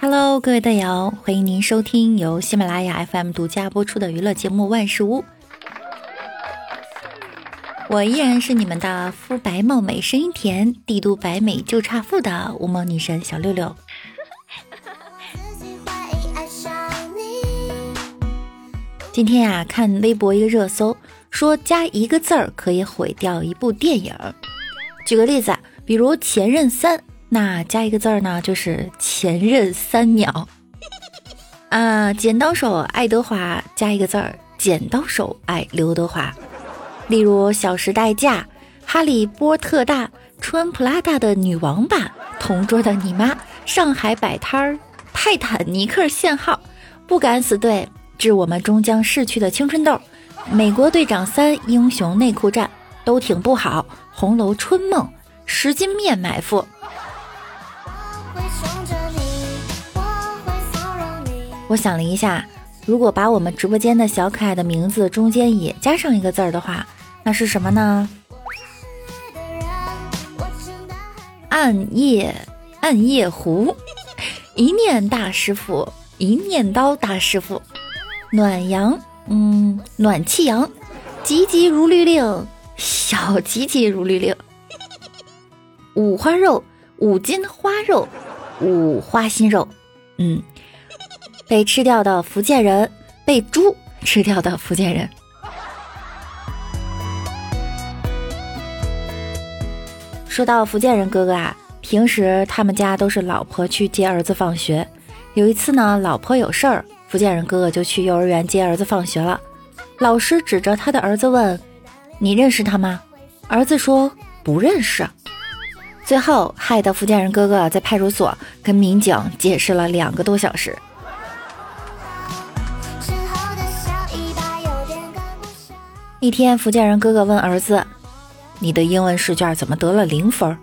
Hello，各位队友，欢迎您收听由喜马拉雅 FM 独家播出的娱乐节目《万事屋》。我依然是你们的肤白貌美、声音甜、帝都白美就差富的无毛女神小六六。今天呀，看微博一个热搜，说加一个字儿可以毁掉一部电影。举个例子，比如《前任三》，那加一个字儿呢，就是“前任三秒”。啊，剪刀手爱德华加一个字儿，“剪刀手爱刘德华”。例如《小时代》嫁哈利波特大穿普拉达的女王版同桌的你妈上海摆摊儿泰坦尼克限号不敢死队致我们终将逝去的青春痘美国队长三英雄内裤战都挺不好红楼春梦十斤面埋伏。我想了一下，如果把我们直播间的小可爱的名字中间也加上一个字儿的话。那是什么呢？暗夜暗夜湖，一念大师傅，一念刀大师傅，暖阳，嗯，暖气阳，急急如律令，小急急如律令，五花肉，五斤花肉，五花心肉，嗯，被吃掉的福建人，被猪吃掉的福建人。说到福建人哥哥啊，平时他们家都是老婆去接儿子放学。有一次呢，老婆有事儿，福建人哥哥就去幼儿园接儿子放学了。老师指着他的儿子问：“你认识他吗？”儿子说：“不认识。”最后害得福建人哥哥在派出所跟民警解释了两个多小时。一天，福建人哥哥问儿子。你的英文试卷怎么得了零分？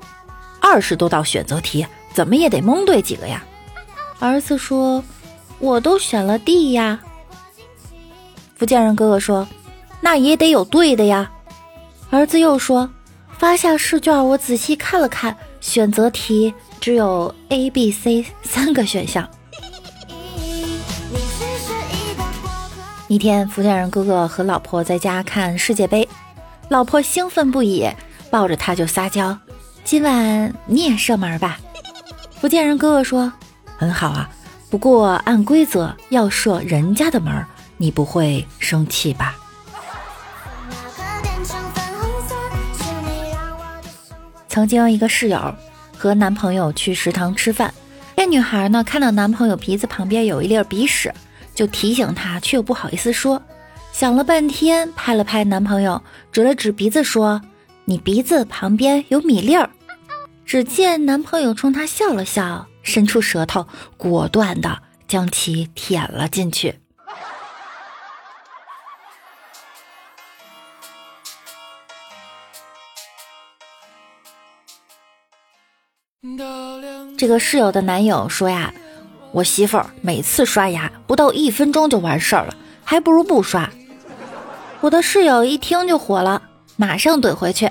二十多道选择题，怎么也得蒙对几个呀？儿子说：“我都选了 D 呀。”福建人哥哥说：“那也得有对的呀。”儿子又说：“发下试卷，我仔细看了看，选择题只有 A、B、C 三个选项。”一天，福建人哥哥和老婆在家看世界杯。老婆兴奋不已，抱着他就撒娇：“今晚你也射门吧？”福建人哥哥说：“很好啊，不过按规则要射人家的门，你不会生气吧？”曾经一个室友和男朋友去食堂吃饭，这女孩呢看到男朋友鼻子旁边有一粒鼻屎，就提醒他，却又不好意思说。想了半天，拍了拍男朋友，指了指鼻子说：“你鼻子旁边有米粒儿。”只见男朋友冲她笑了笑，伸出舌头，果断的将其舔了进去。这个室友的男友说呀：“我媳妇儿每次刷牙不到一分钟就完事儿了，还不如不刷。”我的室友一听就火了，马上怼回去：“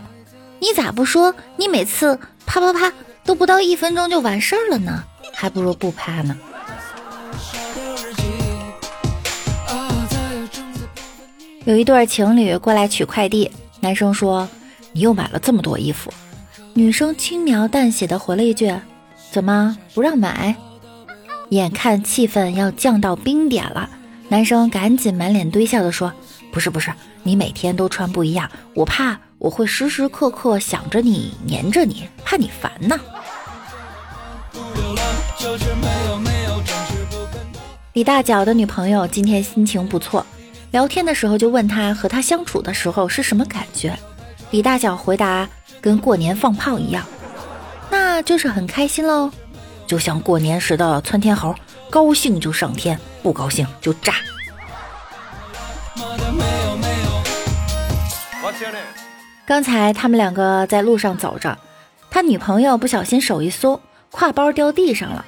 你咋不说你每次啪啪啪都不到一分钟就完事儿了呢？还不如不啪呢。”有一对情侣过来取快递，男生说：“你又买了这么多衣服。”女生轻描淡写的回了一句：“怎么不让买？”眼看气氛要降到冰点了，男生赶紧满脸堆笑的说。不是不是，你每天都穿不一样，我怕我会时时刻刻想着你，黏着你，怕你烦呢。李大脚的女朋友今天心情不错，聊天的时候就问他和他相处的时候是什么感觉。李大脚回答：跟过年放炮一样，那就是很开心喽，就像过年时的窜天猴，高兴就上天，不高兴就炸。刚才他们两个在路上走着，他女朋友不小心手一松，挎包掉地上了，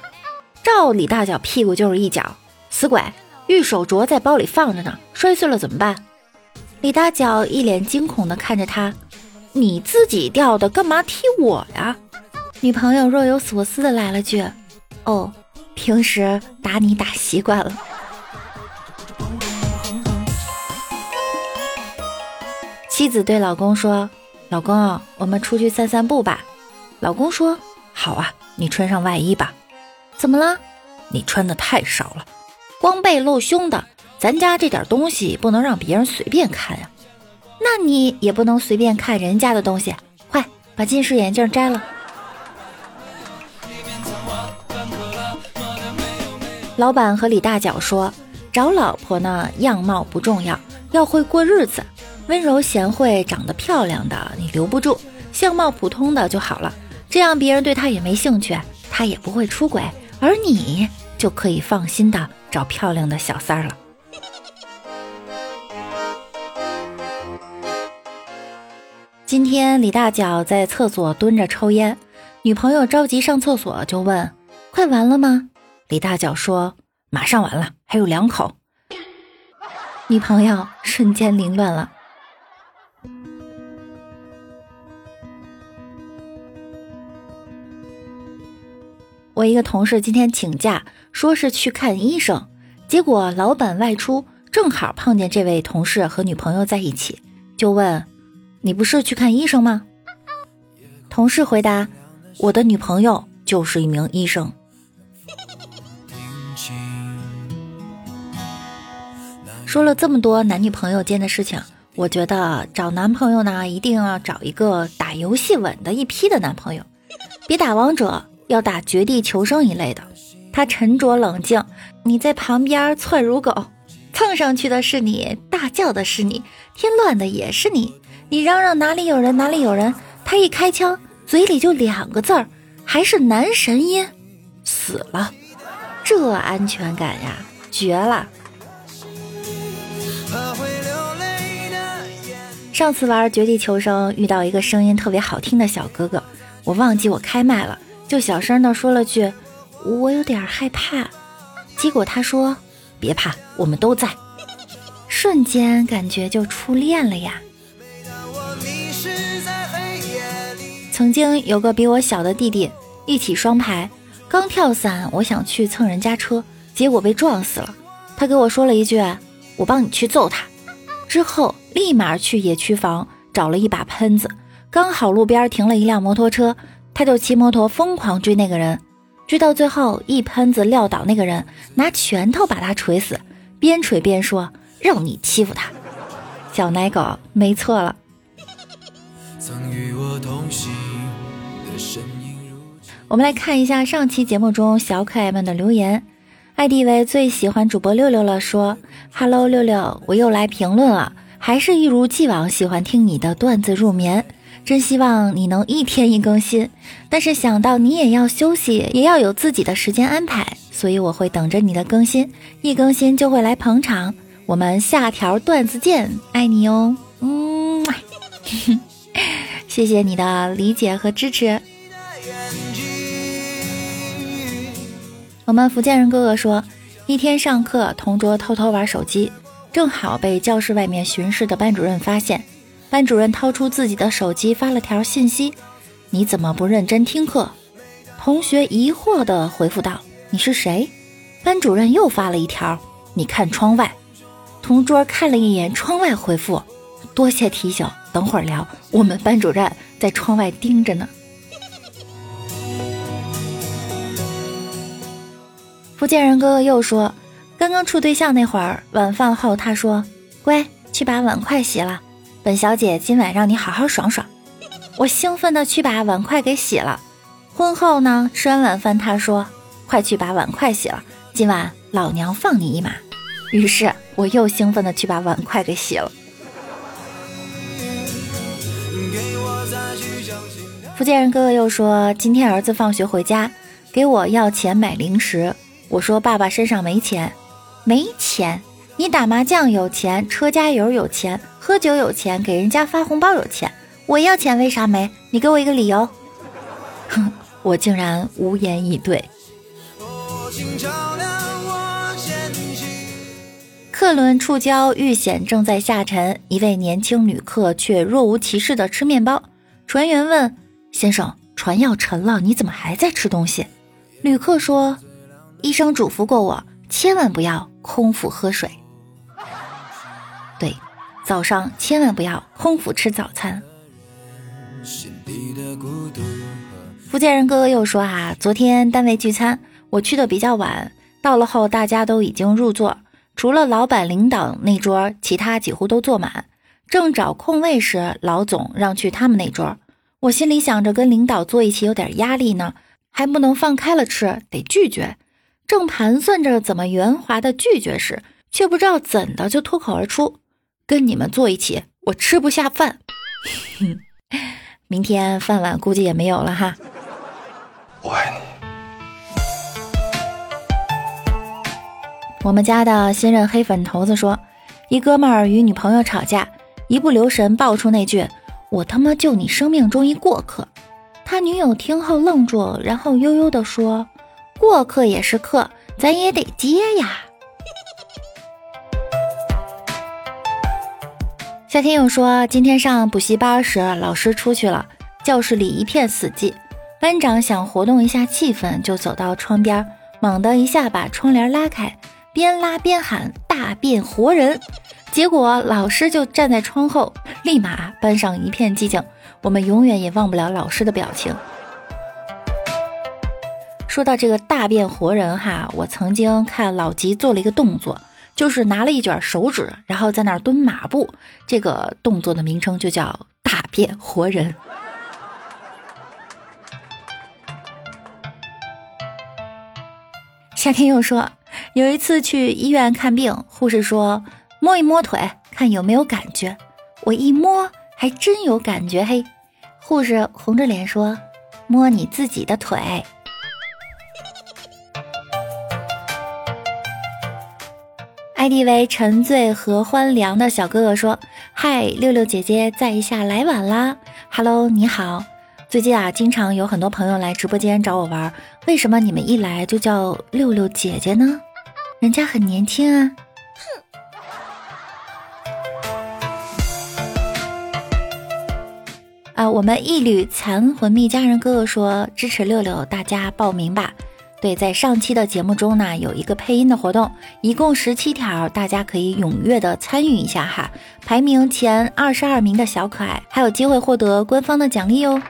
照李大脚屁股就是一脚，死鬼，玉手镯在包里放着呢，摔碎了怎么办？李大脚一脸惊恐的看着他，你自己掉的，干嘛踢我呀？女朋友若有所思的来了句：“哦，平时打你打习惯了。”妻子对老公说：“老公，我们出去散散步吧。”老公说：“好啊，你穿上外衣吧。”怎么了？你穿的太少了，光背露胸的，咱家这点东西不能让别人随便看呀。那你也不能随便看人家的东西，快把近视眼镜摘了。老板和李大脚说：“找老婆呢，样貌不重要，要会过日子。”温柔贤惠、长得漂亮的你留不住，相貌普通的就好了。这样别人对他也没兴趣，他也不会出轨，而你就可以放心的找漂亮的小三儿了。今天李大脚在厕所蹲着抽烟，女朋友着急上厕所就问：“快完了吗？”李大脚说：“马上完了，还有两口。”女朋友瞬间凌乱了。我一个同事今天请假，说是去看医生，结果老板外出，正好碰见这位同事和女朋友在一起，就问：“你不是去看医生吗？”同事回答：“我的女朋友就是一名医生。”说了这么多男女朋友间的事情，我觉得找男朋友呢，一定要找一个打游戏稳的一批的男朋友，别打王者。要打绝地求生一类的，他沉着冷静，你在旁边窜如狗，蹭上去的是你，大叫的是你，添乱的也是你，你嚷嚷哪里有人哪里有人，他一开枪嘴里就两个字儿，还是男神音，死了，这安全感呀，绝了。上次玩绝地求生遇到一个声音特别好听的小哥哥，我忘记我开麦了。就小声的说了句：“我有点害怕。”结果他说：“别怕，我们都在。”瞬间感觉就初恋了呀。曾经有个比我小的弟弟，一起双排，刚跳伞，我想去蹭人家车，结果被撞死了。他给我说了一句：“我帮你去揍他。”之后立马去野区房找了一把喷子，刚好路边停了一辆摩托车。他就骑摩托疯狂追那个人，追到最后一喷子撂倒那个人，拿拳头把他锤死，边锤边说：“让你欺负他，小奶狗，没错了。”曾与我同行我们来看一下上期节目中小可爱们的留言。ID 为最喜欢主播六六了，说：“Hello，六六，我又来评论了，还是一如既往喜欢听你的段子入眠。”真希望你能一天一更新，但是想到你也要休息，也要有自己的时间安排，所以我会等着你的更新，一更新就会来捧场。我们下条段子见，爱你哦，嗯，谢谢你的理解和支持。我们福建人哥哥说，一天上课，同桌偷偷玩手机，正好被教室外面巡视的班主任发现。班主任掏出自己的手机发了条信息：“你怎么不认真听课？”同学疑惑地回复道：“你是谁？”班主任又发了一条：“你看窗外。”同桌看了一眼窗外，回复：“多谢提醒，等会儿聊。我们班主任在窗外盯着呢。”福建人哥哥又说：“刚刚处对象那会儿，晚饭后他说：‘乖，去把碗筷洗了。’”本小姐今晚让你好好爽爽，我兴奋的去把碗筷给洗了。婚后呢，吃完晚饭，他说：“快去把碗筷洗了，今晚老娘放你一马。”于是我又兴奋的去把碗筷给洗了。福建人哥哥又说：“今天儿子放学回家，给我要钱买零食。我说爸爸身上没钱，没钱。你打麻将有钱，车加油有钱。”喝酒有钱，给人家发红包有钱，我要钱为啥没？你给我一个理由。哼，我竟然无言以对。客轮触礁遇险正在下沉，一位年轻旅客却若无其事的吃面包。船员问：“先生，船要沉了，你怎么还在吃东西？”旅客说：“医生嘱咐过我，千万不要空腹喝水。对，早上千万不要空腹吃早餐。”福建人哥哥又说：“哈，昨天单位聚餐，我去的比较晚，到了后大家都已经入座，除了老板领导那桌，其他几乎都坐满。正找空位时，老总让去他们那桌。我心里想着跟领导坐一起有点压力呢，还不能放开了吃，得拒绝。正盘算着怎么圆滑的拒绝时，却不知道怎的就脱口而出：跟你们坐一起，我吃不下饭。明天饭碗估计也没有了哈。”我爱你。我们家的新任黑粉头子说，一哥们儿与女朋友吵架，一不留神爆出那句“我他妈就你生命中一过客”。他女友听后愣住，然后悠悠地说：“过客也是客，咱也得接呀。”夏天又说，今天上补习班时，老师出去了，教室里一片死寂。班长想活动一下气氛，就走到窗边，猛地一下把窗帘拉开，边拉边喊“大变活人”。结果老师就站在窗后，立马班上一片寂静。我们永远也忘不了老师的表情。说到这个“大变活人”哈，我曾经看老吉做了一个动作，就是拿了一卷手指，然后在那儿蹲马步。这个动作的名称就叫“大变活人”。夏天又说，有一次去医院看病，护士说摸一摸腿，看有没有感觉。我一摸，还真有感觉。嘿，护士红着脸说：“摸你自己的腿。” ID 为沉醉和欢凉的小哥哥说：“嗨，六六姐姐在一下来晚啦。”Hello，你好。最近啊，经常有很多朋友来直播间找我玩，为什么你们一来就叫六六姐姐呢？人家很年轻啊！哼！啊，我们一缕残魂蜜家人哥哥说支持六六，大家报名吧。对，在上期的节目中呢，有一个配音的活动，一共十七条，大家可以踊跃的参与一下哈。排名前二十二名的小可爱还有机会获得官方的奖励哦。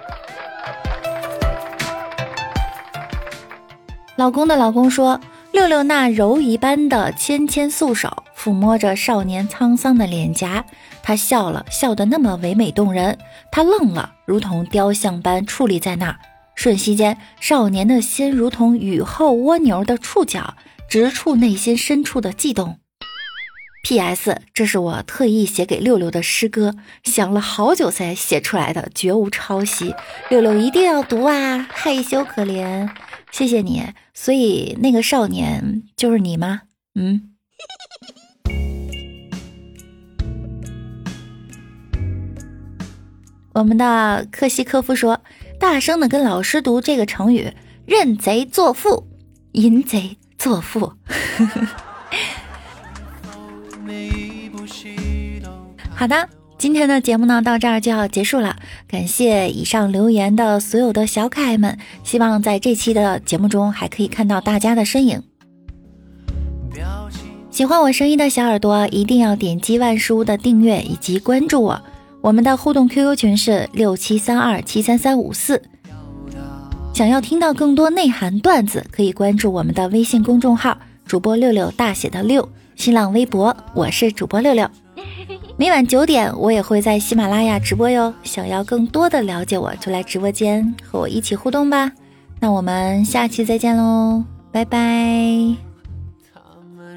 老公的老公说：“六六那柔一般的纤纤素手抚摸着少年沧桑的脸颊，他笑了笑得那么唯美动人。他愣了，如同雕像般矗立在那儿。瞬息间，少年的心如同雨后蜗牛的触角，直触内心深处的悸动。P.S. 这是我特意写给六六的诗歌，想了好久才写出来的，绝无抄袭。六六一定要读啊！害羞可怜。”谢谢你，所以那个少年就是你吗？嗯。我们的科西科夫说：“大声的跟老师读这个成语，认贼作父，淫贼作父。”好的。今天的节目呢，到这儿就要结束了。感谢以上留言的所有的小可爱们，希望在这期的节目中还可以看到大家的身影。喜欢我声音的小耳朵，一定要点击万事屋的订阅以及关注我。我们的互动 QQ 群是六七三二七三三五四。想要听到更多内涵段子，可以关注我们的微信公众号主播六六大写的六，新浪微博我是主播六六。每晚九点，我也会在喜马拉雅直播哟。想要更多的了解我，就来直播间和我一起互动吧。那我们下期再见喽，拜拜。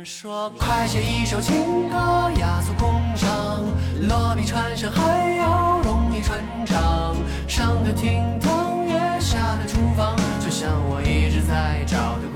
说快写一首情歌雅俗共赏。落笔传神还要容易传唱。上得厅堂也下得厨房就像我一直在找的